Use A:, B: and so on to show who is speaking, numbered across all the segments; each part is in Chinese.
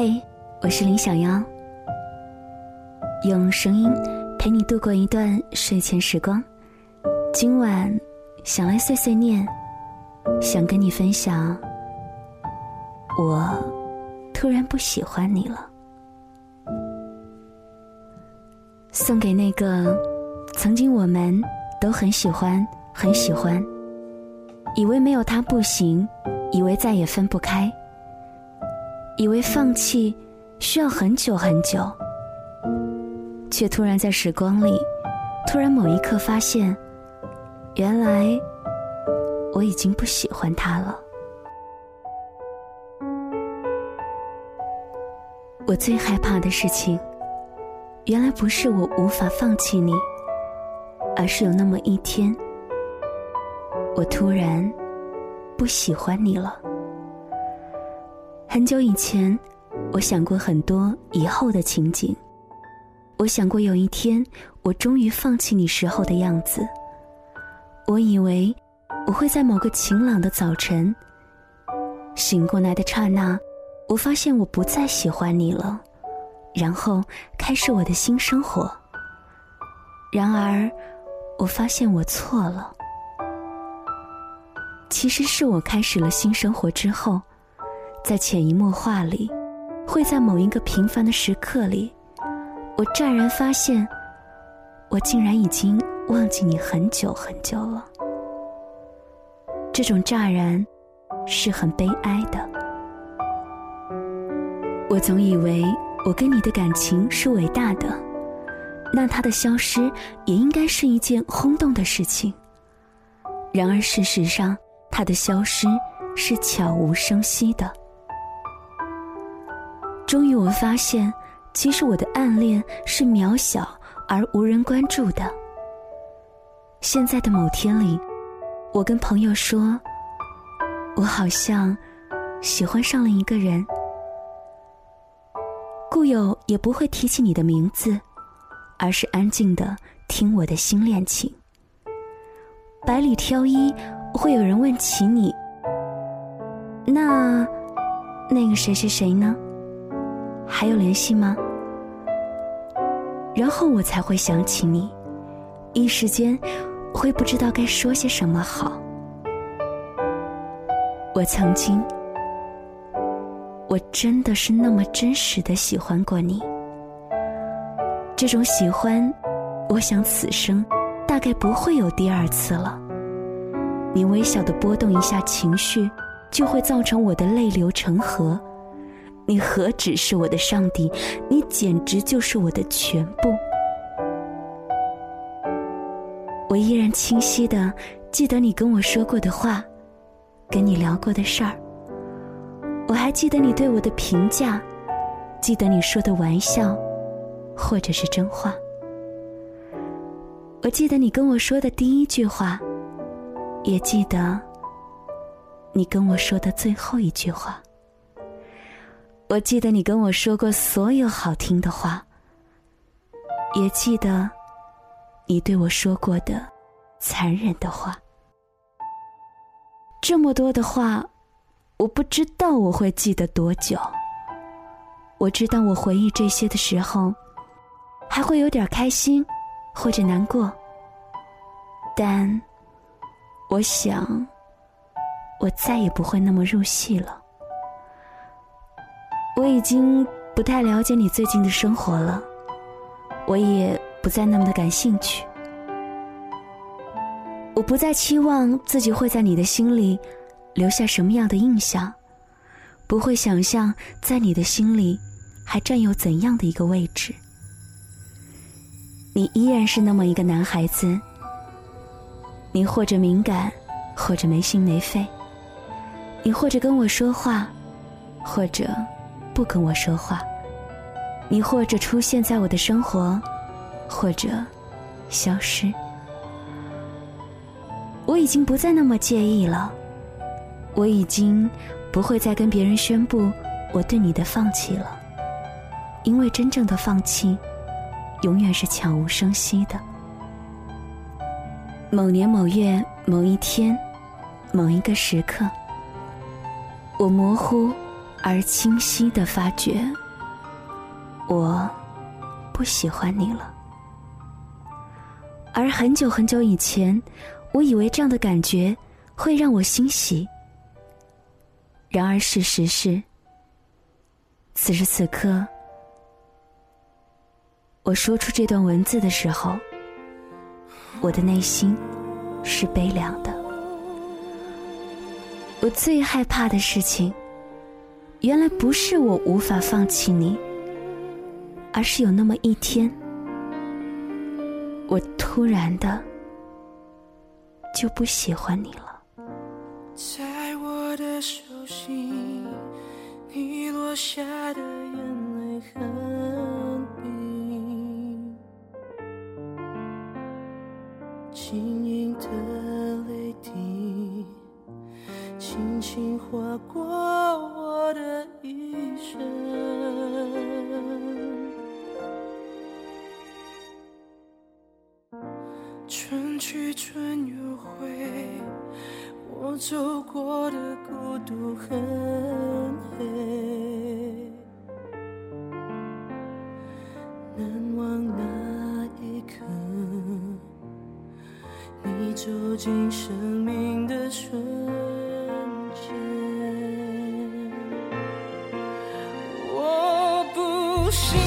A: 嘿，我是林小妖，用声音陪你度过一段睡前时光。今晚想来碎碎念，想跟你分享，我突然不喜欢你了。送给那个曾经我们都很喜欢、很喜欢，以为没有他不行，以为再也分不开，以为放弃需要很久很久，却突然在时光里，突然某一刻发现，原来我已经不喜欢他了。我最害怕的事情。原来不是我无法放弃你，而是有那么一天，我突然不喜欢你了。很久以前，我想过很多以后的情景，我想过有一天我终于放弃你时候的样子。我以为我会在某个晴朗的早晨醒过来的刹那，我发现我不再喜欢你了。然后开始我的新生活。然而，我发现我错了。其实是我开始了新生活之后，在潜移默化里，会在某一个平凡的时刻里，我乍然发现，我竟然已经忘记你很久很久了。这种乍然，是很悲哀的。我总以为。我跟你的感情是伟大的，那它的消失也应该是一件轰动的事情。然而事实上，它的消失是悄无声息的。终于，我发现，其实我的暗恋是渺小而无人关注的。现在的某天里，我跟朋友说，我好像喜欢上了一个人。故友也不会提起你的名字，而是安静的听我的新恋情。百里挑一，会有人问起你。那，那个谁谁谁呢？还有联系吗？然后我才会想起你，一时间会不知道该说些什么好。我曾经。我真的是那么真实的喜欢过你，这种喜欢，我想此生大概不会有第二次了。你微小的波动一下情绪，就会造成我的泪流成河。你何止是我的上帝，你简直就是我的全部。我依然清晰的记得你跟我说过的话，跟你聊过的事儿。我还记得你对我的评价，记得你说的玩笑，或者是真话。我记得你跟我说的第一句话，也记得你跟我说的最后一句话。我记得你跟我说过所有好听的话，也记得你对我说过的残忍的话。这么多的话。我不知道我会记得多久。我知道我回忆这些的时候，还会有点开心，或者难过。但，我想，我再也不会那么入戏了。我已经不太了解你最近的生活了，我也不再那么的感兴趣。我不再期望自己会在你的心里。留下什么样的印象？不会想象在你的心里还占有怎样的一个位置。你依然是那么一个男孩子。你或者敏感，或者没心没肺。你或者跟我说话，或者不跟我说话。你或者出现在我的生活，或者消失。我已经不再那么介意了。我已经不会再跟别人宣布我对你的放弃了，因为真正的放弃，永远是悄无声息的。某年某月某一天，某一个时刻，我模糊而清晰的发觉，我不喜欢你了。而很久很久以前，我以为这样的感觉会让我欣喜。然而事实是，此时此刻，我说出这段文字的时候，我的内心是悲凉的。我最害怕的事情，原来不是我无法放弃你，而是有那么一天，我突然的就不喜欢你了。
B: 在我的手心，你落下的春去春又回，我走过的孤独很黑，难忘那一刻，你走进生命的瞬间。我不信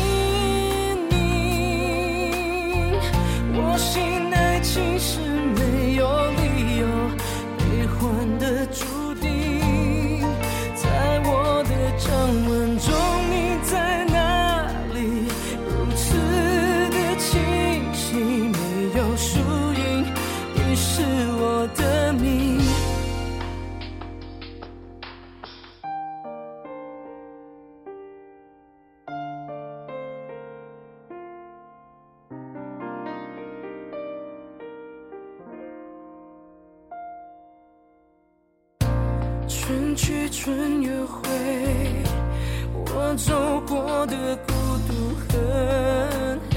B: 你是我的命。春去春又回，我走过的孤独很黑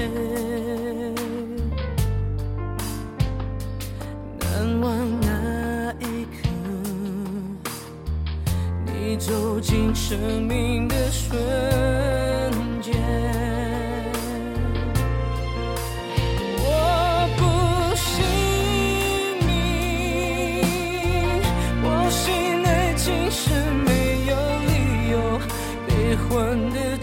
B: 走进生命的瞬间。我不信你，我信爱情是没有理由悲欢的